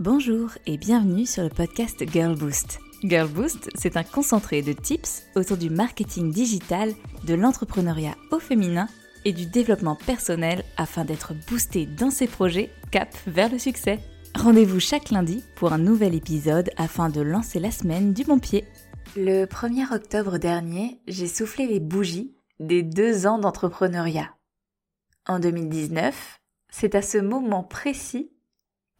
Bonjour et bienvenue sur le podcast Girl Boost. Girl Boost, c'est un concentré de tips autour du marketing digital, de l'entrepreneuriat au féminin et du développement personnel afin d'être boosté dans ses projets cap vers le succès. Rendez-vous chaque lundi pour un nouvel épisode afin de lancer la semaine du bon pied. Le 1er octobre dernier, j'ai soufflé les bougies des deux ans d'entrepreneuriat. En 2019, c'est à ce moment précis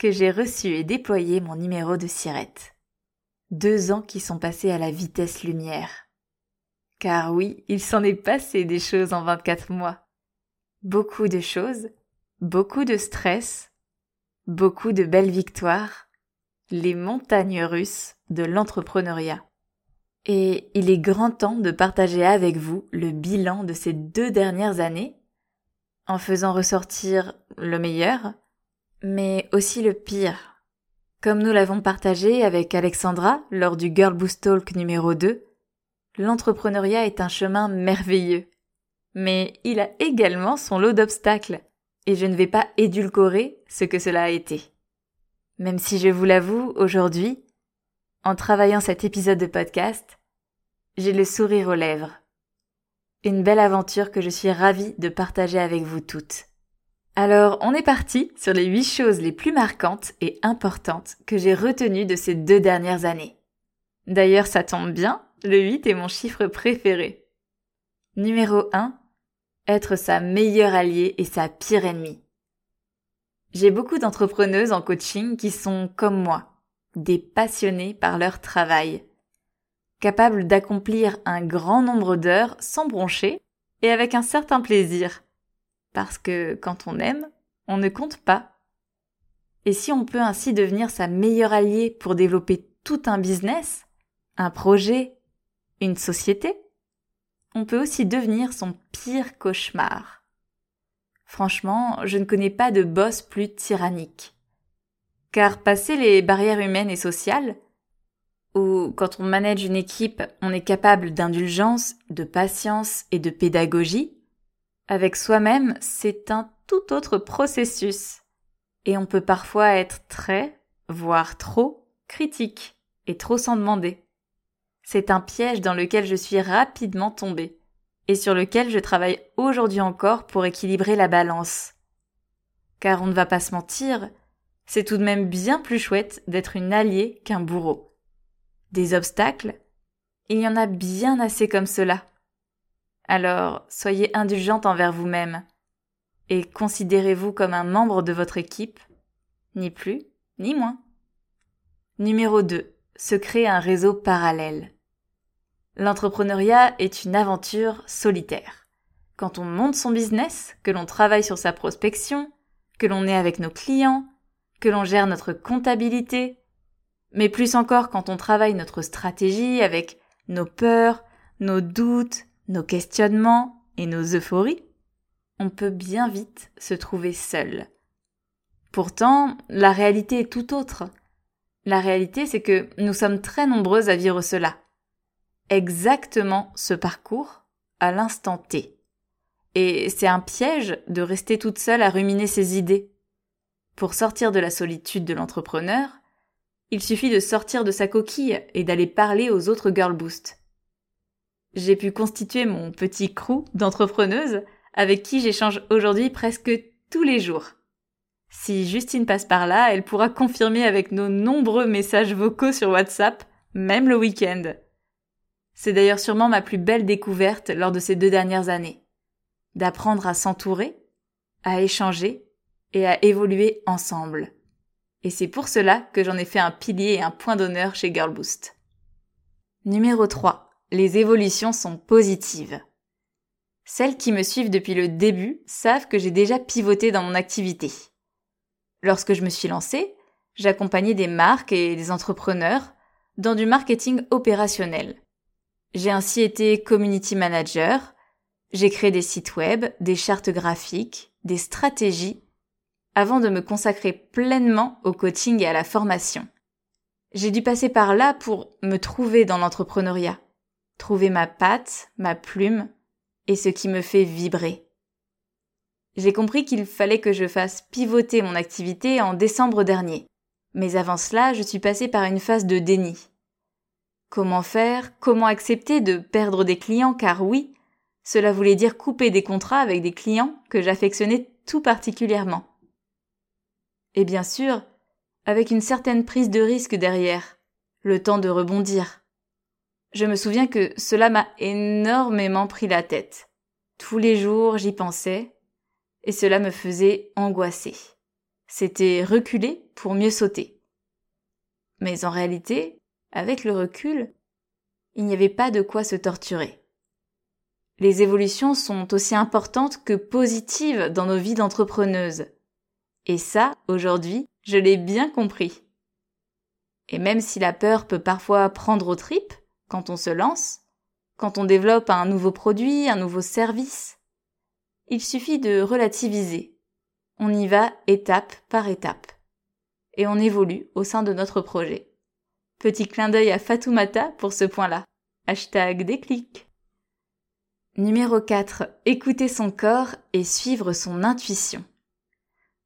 que j'ai reçu et déployé mon numéro de sirette. Deux ans qui sont passés à la vitesse lumière. Car oui, il s'en est passé des choses en 24 mois. Beaucoup de choses, beaucoup de stress, beaucoup de belles victoires, les montagnes russes de l'entrepreneuriat. Et il est grand temps de partager avec vous le bilan de ces deux dernières années, en faisant ressortir le meilleur, mais aussi le pire. Comme nous l'avons partagé avec Alexandra lors du Girl Boost Talk numéro 2, l'entrepreneuriat est un chemin merveilleux. Mais il a également son lot d'obstacles, et je ne vais pas édulcorer ce que cela a été. Même si je vous l'avoue, aujourd'hui, en travaillant cet épisode de podcast, j'ai le sourire aux lèvres. Une belle aventure que je suis ravie de partager avec vous toutes. Alors, on est parti sur les huit choses les plus marquantes et importantes que j'ai retenues de ces deux dernières années. D'ailleurs, ça tombe bien, le 8 est mon chiffre préféré. Numéro 1. Être sa meilleure alliée et sa pire ennemie. J'ai beaucoup d'entrepreneuses en coaching qui sont comme moi, des passionnés par leur travail, capables d'accomplir un grand nombre d'heures sans broncher et avec un certain plaisir, parce que quand on aime, on ne compte pas. Et si on peut ainsi devenir sa meilleure alliée pour développer tout un business, un projet, une société, on peut aussi devenir son pire cauchemar. Franchement, je ne connais pas de boss plus tyrannique. Car passer les barrières humaines et sociales, ou quand on manage une équipe, on est capable d'indulgence, de patience et de pédagogie, avec soi-même, c'est un tout autre processus. Et on peut parfois être très, voire trop, critique, et trop s'en demander. C'est un piège dans lequel je suis rapidement tombée, et sur lequel je travaille aujourd'hui encore pour équilibrer la balance. Car on ne va pas se mentir, c'est tout de même bien plus chouette d'être une alliée qu'un bourreau. Des obstacles, il y en a bien assez comme cela. Alors, soyez indulgente envers vous-même et considérez-vous comme un membre de votre équipe, ni plus, ni moins. Numéro 2. Se créer un réseau parallèle. L'entrepreneuriat est une aventure solitaire. Quand on monte son business, que l'on travaille sur sa prospection, que l'on est avec nos clients, que l'on gère notre comptabilité, mais plus encore quand on travaille notre stratégie avec nos peurs, nos doutes, nos questionnements et nos euphories, on peut bien vite se trouver seul. Pourtant, la réalité est tout autre. La réalité, c'est que nous sommes très nombreuses à vivre cela. Exactement ce parcours à l'instant T. Et c'est un piège de rester toute seule à ruminer ses idées. Pour sortir de la solitude de l'entrepreneur, il suffit de sortir de sa coquille et d'aller parler aux autres girl boost j'ai pu constituer mon petit crew d'entrepreneuses avec qui j'échange aujourd'hui presque tous les jours. Si Justine passe par là, elle pourra confirmer avec nos nombreux messages vocaux sur WhatsApp, même le week-end. C'est d'ailleurs sûrement ma plus belle découverte lors de ces deux dernières années. D'apprendre à s'entourer, à échanger et à évoluer ensemble. Et c'est pour cela que j'en ai fait un pilier et un point d'honneur chez Girl Boost. Numéro 3 les évolutions sont positives. Celles qui me suivent depuis le début savent que j'ai déjà pivoté dans mon activité. Lorsque je me suis lancée, j'accompagnais des marques et des entrepreneurs dans du marketing opérationnel. J'ai ainsi été community manager, j'ai créé des sites web, des chartes graphiques, des stratégies, avant de me consacrer pleinement au coaching et à la formation. J'ai dû passer par là pour me trouver dans l'entrepreneuriat trouver ma patte, ma plume et ce qui me fait vibrer. J'ai compris qu'il fallait que je fasse pivoter mon activité en décembre dernier. Mais avant cela, je suis passée par une phase de déni. Comment faire Comment accepter de perdre des clients? Car oui, cela voulait dire couper des contrats avec des clients que j'affectionnais tout particulièrement. Et bien sûr, avec une certaine prise de risque derrière, le temps de rebondir. Je me souviens que cela m'a énormément pris la tête. Tous les jours j'y pensais, et cela me faisait angoisser. C'était reculer pour mieux sauter. Mais en réalité, avec le recul, il n'y avait pas de quoi se torturer. Les évolutions sont aussi importantes que positives dans nos vies d'entrepreneuses. Et ça, aujourd'hui, je l'ai bien compris. Et même si la peur peut parfois prendre aux tripes quand on se lance, quand on développe un nouveau produit, un nouveau service, il suffit de relativiser. On y va étape par étape. Et on évolue au sein de notre projet. Petit clin d'œil à Fatoumata pour ce point-là. Hashtag déclic. Numéro 4. Écouter son corps et suivre son intuition.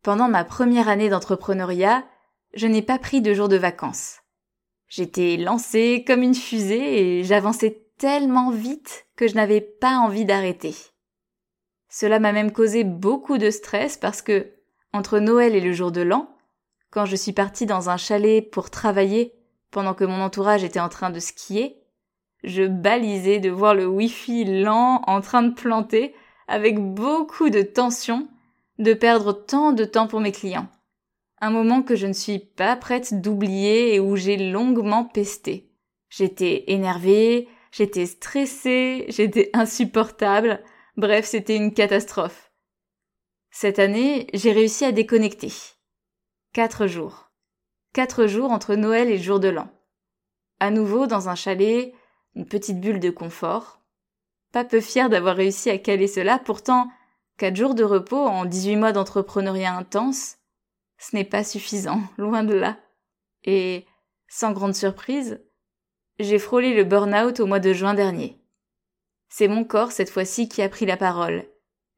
Pendant ma première année d'entrepreneuriat, je n'ai pas pris de jours de vacances. J'étais lancée comme une fusée et j'avançais tellement vite que je n'avais pas envie d'arrêter. Cela m'a même causé beaucoup de stress parce que, entre Noël et le jour de l'an, quand je suis partie dans un chalet pour travailler pendant que mon entourage était en train de skier, je balisais de voir le wifi lent en train de planter avec beaucoup de tension de perdre tant de temps pour mes clients. Un moment que je ne suis pas prête d'oublier et où j'ai longuement pesté. J'étais énervée, j'étais stressée, j'étais insupportable, bref, c'était une catastrophe. Cette année, j'ai réussi à déconnecter. Quatre jours. Quatre jours entre Noël et le jour de l'an. À nouveau dans un chalet, une petite bulle de confort. Pas peu fière d'avoir réussi à caler cela, pourtant Quatre jours de repos en 18 mois d'entrepreneuriat intense, ce n'est pas suffisant, loin de là. Et, sans grande surprise, j'ai frôlé le burn-out au mois de juin dernier. C'est mon corps cette fois-ci qui a pris la parole,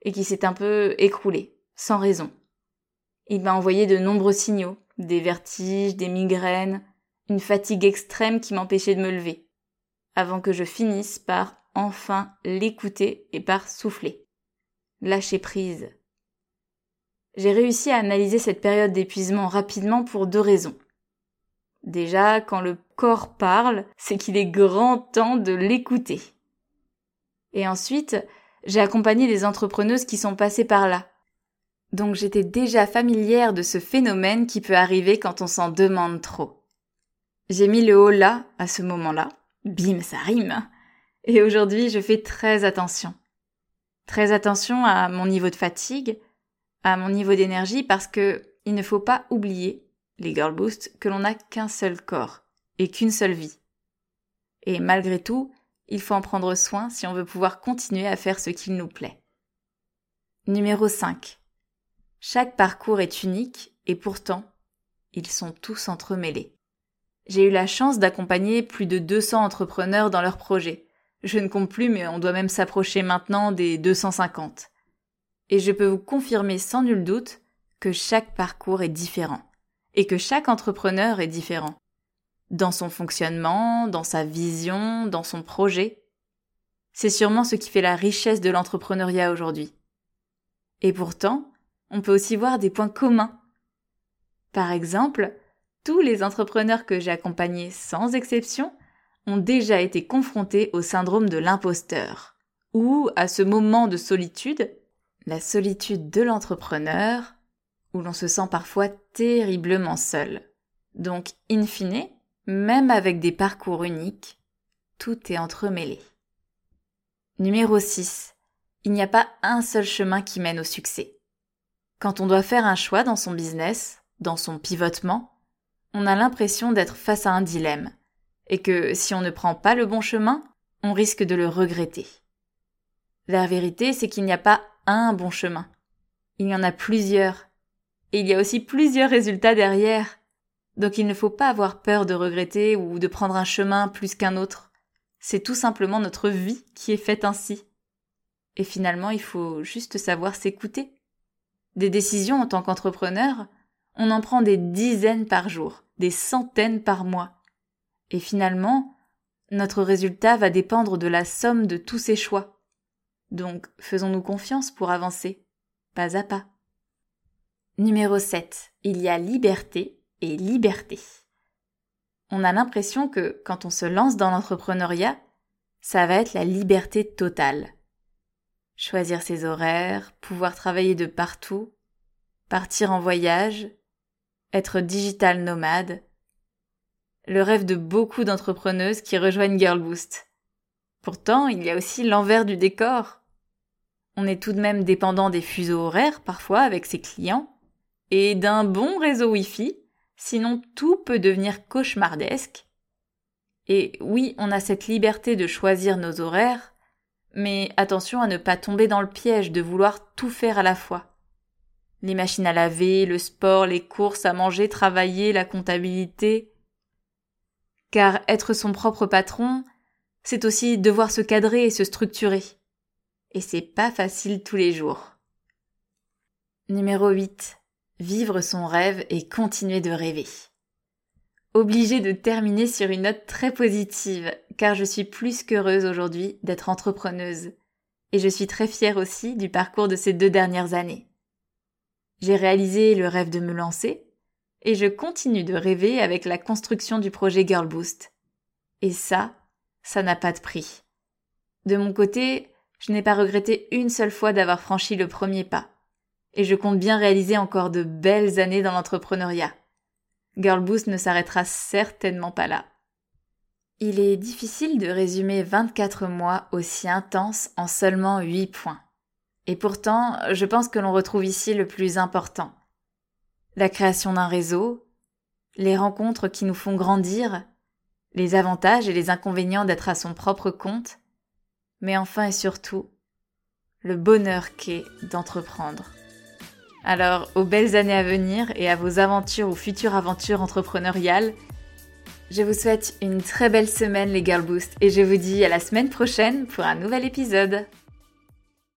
et qui s'est un peu écroulé, sans raison. Il m'a envoyé de nombreux signaux, des vertiges, des migraines, une fatigue extrême qui m'empêchait de me lever, avant que je finisse par enfin l'écouter et par souffler lâcher prise. J'ai réussi à analyser cette période d'épuisement rapidement pour deux raisons. Déjà, quand le corps parle, c'est qu'il est grand temps de l'écouter. Et ensuite, j'ai accompagné des entrepreneuses qui sont passées par là. Donc j'étais déjà familière de ce phénomène qui peut arriver quand on s'en demande trop. J'ai mis le haut là, à ce moment-là. Bim, ça rime. Et aujourd'hui, je fais très attention. Très attention à mon niveau de fatigue, à mon niveau d'énergie parce que il ne faut pas oublier, les Girl Boost, que l'on n'a qu'un seul corps et qu'une seule vie. Et malgré tout, il faut en prendre soin si on veut pouvoir continuer à faire ce qu'il nous plaît. Numéro 5. Chaque parcours est unique et pourtant, ils sont tous entremêlés. J'ai eu la chance d'accompagner plus de 200 entrepreneurs dans leurs projets. Je ne compte plus, mais on doit même s'approcher maintenant des 250. Et je peux vous confirmer sans nul doute que chaque parcours est différent et que chaque entrepreneur est différent. Dans son fonctionnement, dans sa vision, dans son projet. C'est sûrement ce qui fait la richesse de l'entrepreneuriat aujourd'hui. Et pourtant, on peut aussi voir des points communs. Par exemple, tous les entrepreneurs que j'ai accompagnés sans exception ont déjà été confrontés au syndrome de l'imposteur, ou à ce moment de solitude, la solitude de l'entrepreneur, où l'on se sent parfois terriblement seul. Donc, in fine, même avec des parcours uniques, tout est entremêlé. Numéro 6. Il n'y a pas un seul chemin qui mène au succès. Quand on doit faire un choix dans son business, dans son pivotement, on a l'impression d'être face à un dilemme et que si on ne prend pas le bon chemin, on risque de le regretter. La vérité, c'est qu'il n'y a pas un bon chemin. Il y en a plusieurs. Et il y a aussi plusieurs résultats derrière. Donc il ne faut pas avoir peur de regretter ou de prendre un chemin plus qu'un autre. C'est tout simplement notre vie qui est faite ainsi. Et finalement, il faut juste savoir s'écouter. Des décisions en tant qu'entrepreneur, on en prend des dizaines par jour. des centaines par mois. Et finalement, notre résultat va dépendre de la somme de tous ces choix. Donc, faisons-nous confiance pour avancer, pas à pas. Numéro 7. Il y a liberté et liberté. On a l'impression que quand on se lance dans l'entrepreneuriat, ça va être la liberté totale. Choisir ses horaires, pouvoir travailler de partout, partir en voyage, être digital nomade. Le rêve de beaucoup d'entrepreneuses qui rejoignent Girlboost. Pourtant, il y a aussi l'envers du décor. On est tout de même dépendant des fuseaux horaires parfois avec ses clients et d'un bon réseau Wi-Fi, sinon tout peut devenir cauchemardesque. Et oui, on a cette liberté de choisir nos horaires, mais attention à ne pas tomber dans le piège de vouloir tout faire à la fois. Les machines à laver, le sport, les courses à manger, travailler, la comptabilité. Car être son propre patron, c'est aussi devoir se cadrer et se structurer. Et c'est pas facile tous les jours. Numéro 8. Vivre son rêve et continuer de rêver. Obligée de terminer sur une note très positive, car je suis plus qu'heureuse aujourd'hui d'être entrepreneuse. Et je suis très fière aussi du parcours de ces deux dernières années. J'ai réalisé le rêve de me lancer, et je continue de rêver avec la construction du projet Girl Boost. Et ça, ça n'a pas de prix. De mon côté, je n'ai pas regretté une seule fois d'avoir franchi le premier pas. Et je compte bien réaliser encore de belles années dans l'entrepreneuriat. Girl Boost ne s'arrêtera certainement pas là. Il est difficile de résumer 24 mois aussi intenses en seulement 8 points. Et pourtant, je pense que l'on retrouve ici le plus important. La création d'un réseau, les rencontres qui nous font grandir, les avantages et les inconvénients d'être à son propre compte, mais enfin et surtout, le bonheur qu'est d'entreprendre. Alors, aux belles années à venir et à vos aventures ou futures aventures entrepreneuriales, je vous souhaite une très belle semaine les Girl Boost et je vous dis à la semaine prochaine pour un nouvel épisode.